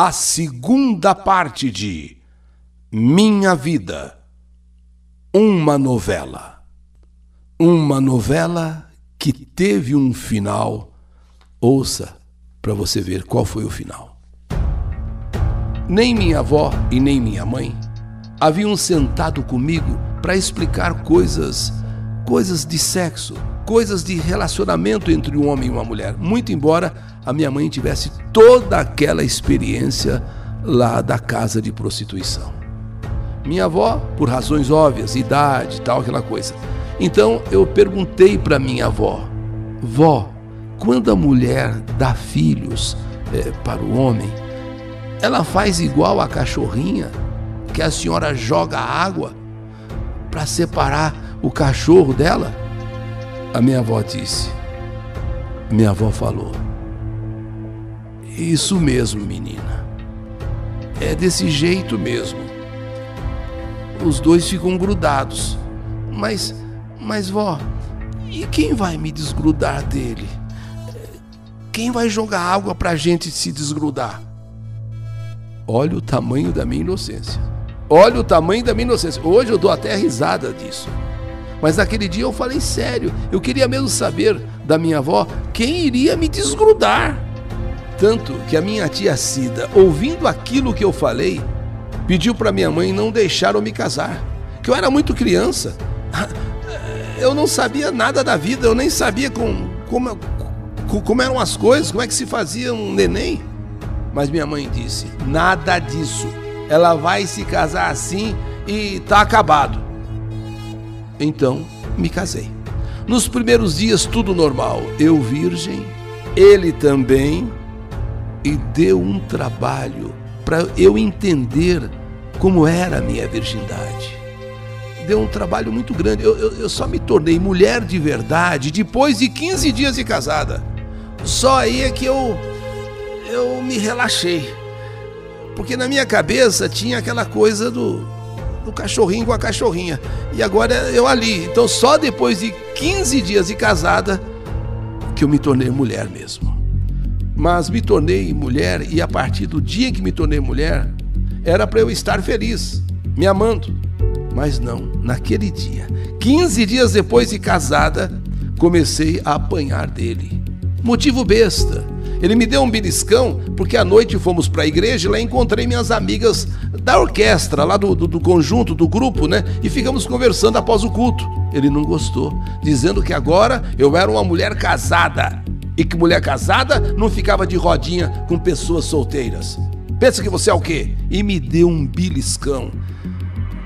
a segunda parte de Minha Vida. Uma novela. Uma novela que teve um final. Ouça para você ver qual foi o final. Nem minha avó e nem minha mãe haviam sentado comigo para explicar coisas, coisas de sexo, coisas de relacionamento entre um homem e uma mulher. Muito embora a minha mãe tivesse toda aquela experiência lá da casa de prostituição. Minha avó, por razões óbvias, idade, tal, aquela coisa. Então eu perguntei para minha avó: Vó, quando a mulher dá filhos é, para o homem, ela faz igual a cachorrinha, que a senhora joga água para separar o cachorro dela? A minha avó disse. Minha avó falou: Isso mesmo, menina. É desse jeito mesmo. Os dois ficam grudados. Mas, mas vó, e quem vai me desgrudar dele? Quem vai jogar água pra gente se desgrudar? Olha o tamanho da minha inocência. Olha o tamanho da minha inocência. Hoje eu dou até risada disso. Mas naquele dia eu falei sério. Eu queria mesmo saber da minha avó quem iria me desgrudar. Tanto que a minha tia Cida, ouvindo aquilo que eu falei, pediu para minha mãe não deixar eu me casar. Que eu era muito criança. Eu não sabia nada da vida, eu nem sabia com, como, como eram as coisas, como é que se fazia um neném. Mas minha mãe disse: nada disso. Ela vai se casar assim e tá acabado. Então, me casei. Nos primeiros dias, tudo normal. Eu virgem, ele também, e deu um trabalho para eu entender como era a minha virgindade. Deu um trabalho muito grande. Eu, eu, eu, só me tornei mulher de verdade depois de 15 dias de casada. Só aí é que eu, eu me relaxei. Porque na minha cabeça tinha aquela coisa do do cachorrinho com a cachorrinha. E agora eu ali. Então só depois de 15 dias de casada que eu me tornei mulher mesmo. Mas me tornei mulher e a partir do dia que me tornei mulher, era para eu estar feliz, me amando. Mas não, naquele dia, 15 dias depois de casada, comecei a apanhar dele. Motivo besta ele me deu um beliscão porque à noite fomos para a igreja e lá encontrei minhas amigas da orquestra, lá do, do, do, conjunto, do grupo, né? E ficamos conversando após o culto. Ele não gostou, dizendo que agora eu era uma mulher casada e que mulher casada não ficava de rodinha com pessoas solteiras. Pensa que você é o quê? E me deu um beliscão.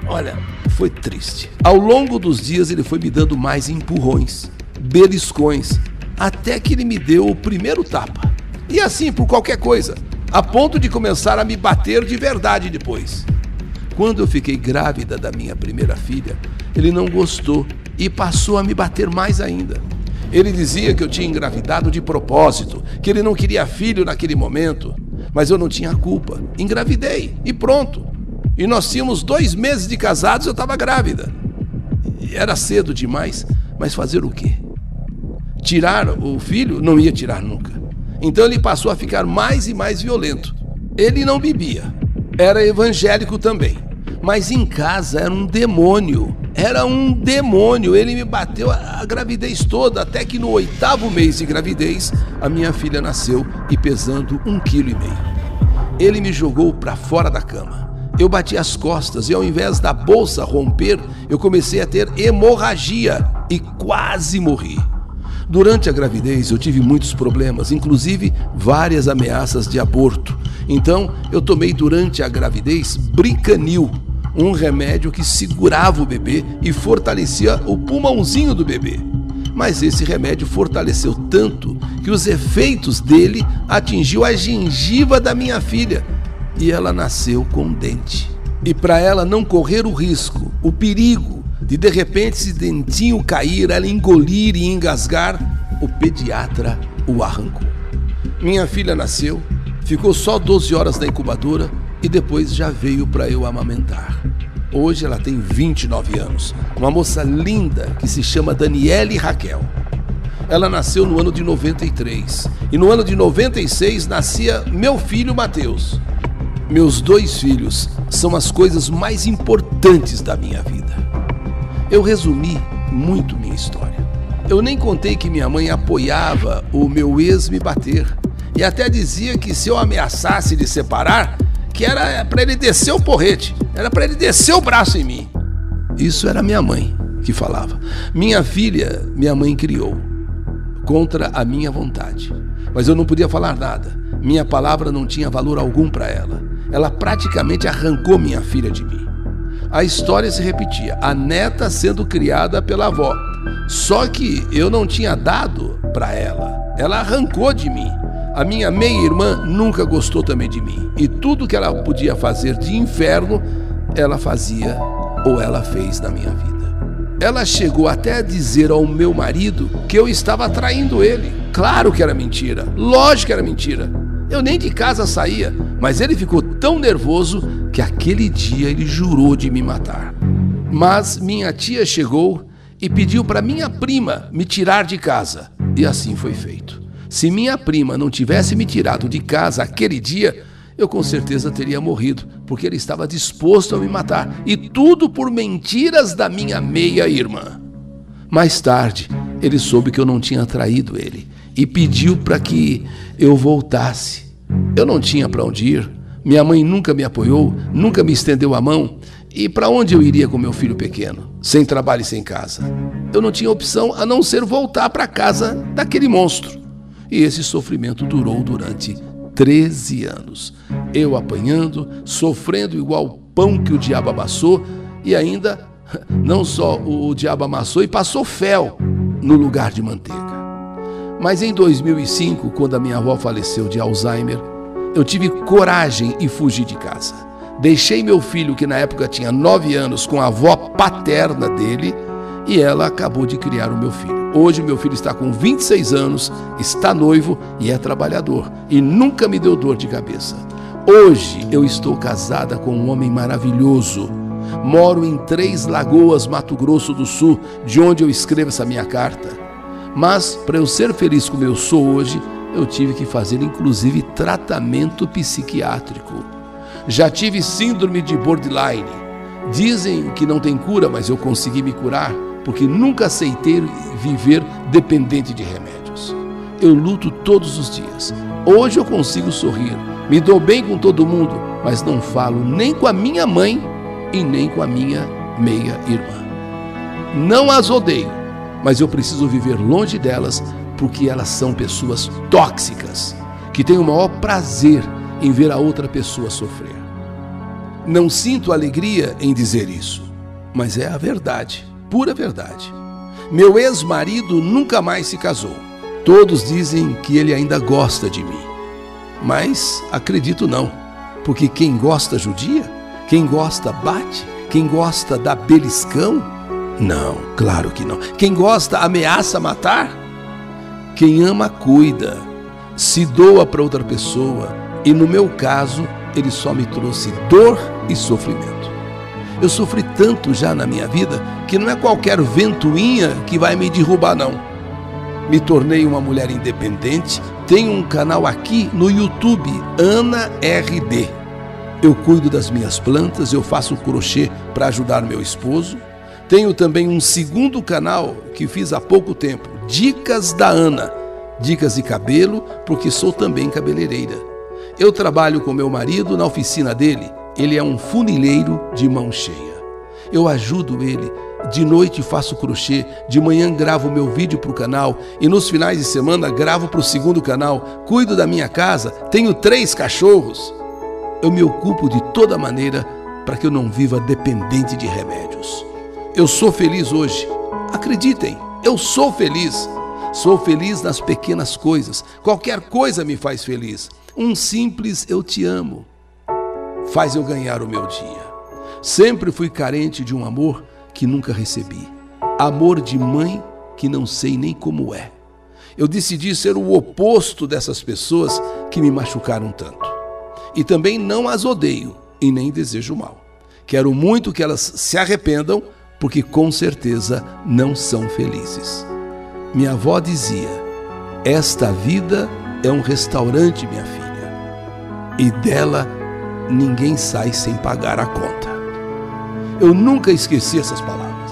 Olha, foi triste. Ao longo dos dias ele foi me dando mais empurrões, beliscões, até que ele me deu o primeiro tapa. E assim por qualquer coisa, a ponto de começar a me bater de verdade depois. Quando eu fiquei grávida da minha primeira filha, ele não gostou e passou a me bater mais ainda. Ele dizia que eu tinha engravidado de propósito, que ele não queria filho naquele momento, mas eu não tinha culpa. Engravidei e pronto. E nós tínhamos dois meses de casados, eu estava grávida. Era cedo demais, mas fazer o quê? Tirar o filho? Não ia tirar nunca. Então ele passou a ficar mais e mais violento. Ele não bebia, era evangélico também, mas em casa era um demônio. Era um demônio. Ele me bateu a gravidez toda, até que no oitavo mês de gravidez a minha filha nasceu e pesando um quilo e meio. Ele me jogou para fora da cama. Eu bati as costas e ao invés da bolsa romper, eu comecei a ter hemorragia e quase morri. Durante a gravidez eu tive muitos problemas, inclusive várias ameaças de aborto. Então eu tomei durante a gravidez Bricanil, um remédio que segurava o bebê e fortalecia o pulmãozinho do bebê. Mas esse remédio fortaleceu tanto que os efeitos dele atingiu a gengiva da minha filha e ela nasceu com dente. E para ela não correr o risco, o perigo de de repente esse dentinho cair, ela engolir e engasgar, o pediatra o arrancou. Minha filha nasceu, ficou só 12 horas na incubadora e depois já veio para eu amamentar. Hoje ela tem 29 anos, uma moça linda que se chama Daniele Raquel. Ela nasceu no ano de 93 e no ano de 96 nascia meu filho Mateus. Meus dois filhos são as coisas mais importantes da minha vida. Eu resumi muito minha história. Eu nem contei que minha mãe apoiava o meu ex me bater e até dizia que se eu ameaçasse de separar, que era para ele descer o porrete, era para ele descer o braço em mim. Isso era minha mãe que falava. Minha filha, minha mãe criou contra a minha vontade. Mas eu não podia falar nada. Minha palavra não tinha valor algum para ela. Ela praticamente arrancou minha filha de mim. A história se repetia, a neta sendo criada pela avó. Só que eu não tinha dado para ela. Ela arrancou de mim. A minha meia-irmã nunca gostou também de mim. E tudo que ela podia fazer de inferno, ela fazia ou ela fez na minha vida. Ela chegou até a dizer ao meu marido que eu estava traindo ele. Claro que era mentira, lógico que era mentira. Eu nem de casa saía, mas ele ficou tão nervoso que aquele dia ele jurou de me matar. Mas minha tia chegou e pediu para minha prima me tirar de casa, e assim foi feito. Se minha prima não tivesse me tirado de casa aquele dia, eu com certeza teria morrido, porque ele estava disposto a me matar, e tudo por mentiras da minha meia-irmã. Mais tarde, ele soube que eu não tinha traído ele e pediu para que eu voltasse. Eu não tinha para onde ir, minha mãe nunca me apoiou, nunca me estendeu a mão, e para onde eu iria com meu filho pequeno, sem trabalho e sem casa? Eu não tinha opção a não ser voltar para casa daquele monstro. E esse sofrimento durou durante 13 anos. Eu apanhando, sofrendo igual pão que o diabo amassou e ainda não só o diabo amassou e passou fel no lugar de manteiga. Mas em 2005, quando a minha avó faleceu de Alzheimer, eu tive coragem e fugi de casa. Deixei meu filho, que na época tinha 9 anos, com a avó paterna dele e ela acabou de criar o meu filho. Hoje meu filho está com 26 anos, está noivo e é trabalhador e nunca me deu dor de cabeça. Hoje eu estou casada com um homem maravilhoso. Moro em Três Lagoas, Mato Grosso do Sul, de onde eu escrevo essa minha carta. Mas para eu ser feliz como eu sou hoje, eu tive que fazer inclusive tratamento psiquiátrico. Já tive síndrome de borderline. Dizem que não tem cura, mas eu consegui me curar porque nunca aceitei viver dependente de remédios. Eu luto todos os dias. Hoje eu consigo sorrir, me dou bem com todo mundo, mas não falo nem com a minha mãe e nem com a minha meia-irmã. Não as odeio, mas eu preciso viver longe delas porque elas são pessoas tóxicas, que têm o maior prazer em ver a outra pessoa sofrer. Não sinto alegria em dizer isso, mas é a verdade pura verdade. Meu ex-marido nunca mais se casou. Todos dizem que ele ainda gosta de mim. Mas acredito não, porque quem gosta judia, quem gosta bate, quem gosta dá beliscão? Não, claro que não. Quem gosta ameaça matar? Quem ama cuida, se doa para outra pessoa, e no meu caso, ele só me trouxe dor e sofrimento. Eu sofri tanto já na minha vida que não é qualquer ventoinha que vai me derrubar, não. Me tornei uma mulher independente, tenho um canal aqui no YouTube, Ana RD. Eu cuido das minhas plantas, eu faço crochê para ajudar meu esposo. Tenho também um segundo canal que fiz há pouco tempo, Dicas da Ana. Dicas de cabelo, porque sou também cabeleireira. Eu trabalho com meu marido na oficina dele ele é um funileiro de mão cheia. Eu ajudo ele. De noite faço crochê, de manhã gravo meu vídeo para o canal e nos finais de semana gravo para o segundo canal. Cuido da minha casa, tenho três cachorros. Eu me ocupo de toda maneira para que eu não viva dependente de remédios. Eu sou feliz hoje. Acreditem, eu sou feliz. Sou feliz nas pequenas coisas. Qualquer coisa me faz feliz. Um simples eu te amo faz eu ganhar o meu dia. Sempre fui carente de um amor que nunca recebi. Amor de mãe que não sei nem como é. Eu decidi ser o oposto dessas pessoas que me machucaram tanto. E também não as odeio e nem desejo mal. Quero muito que elas se arrependam, porque com certeza não são felizes. Minha avó dizia: Esta vida é um restaurante, minha filha, e dela ninguém sai sem pagar a conta. Eu nunca esqueci essas palavras.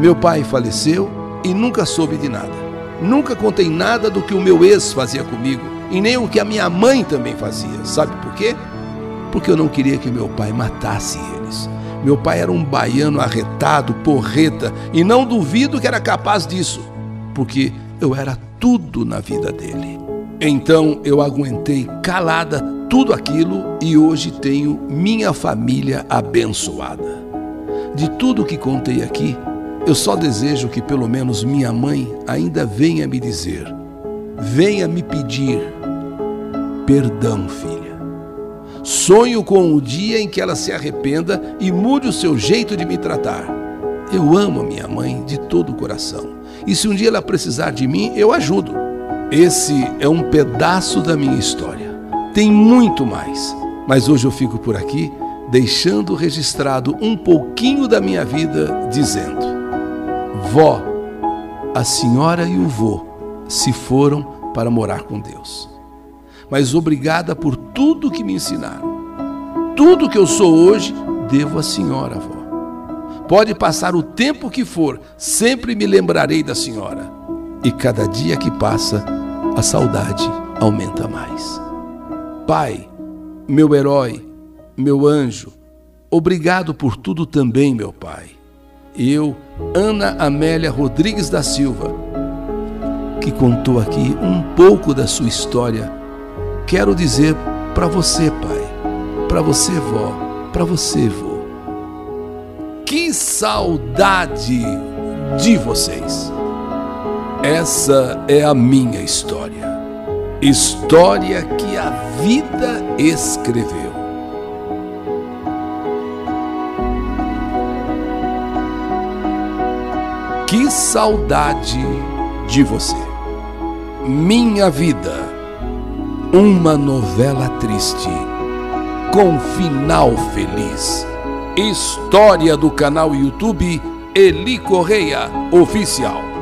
Meu pai faleceu e nunca soube de nada. Nunca contei nada do que o meu ex fazia comigo e nem o que a minha mãe também fazia. Sabe por quê? Porque eu não queria que meu pai matasse eles. Meu pai era um baiano arretado, porreta, e não duvido que era capaz disso, porque eu era tudo na vida dele. Então eu aguentei calada tudo aquilo e hoje tenho minha família abençoada. De tudo que contei aqui, eu só desejo que pelo menos minha mãe ainda venha me dizer, venha me pedir perdão, filha. Sonho com o dia em que ela se arrependa e mude o seu jeito de me tratar. Eu amo a minha mãe de todo o coração. E se um dia ela precisar de mim, eu ajudo. Esse é um pedaço da minha história. Tem muito mais, mas hoje eu fico por aqui, deixando registrado um pouquinho da minha vida, dizendo: Vó, a senhora e o vô se foram para morar com Deus. Mas obrigada por tudo que me ensinaram. Tudo que eu sou hoje, devo à senhora, vó. Pode passar o tempo que for, sempre me lembrarei da senhora. E cada dia que passa, a saudade aumenta mais. Pai, meu herói, meu anjo, obrigado por tudo também, meu Pai. Eu, Ana Amélia Rodrigues da Silva, que contou aqui um pouco da sua história, quero dizer para você, Pai, para você, vó, para você, vô que saudade de vocês! Essa é a minha história. História que a vida escreveu. Que saudade de você. Minha vida. Uma novela triste com final feliz. História do canal YouTube Eli Correia Oficial.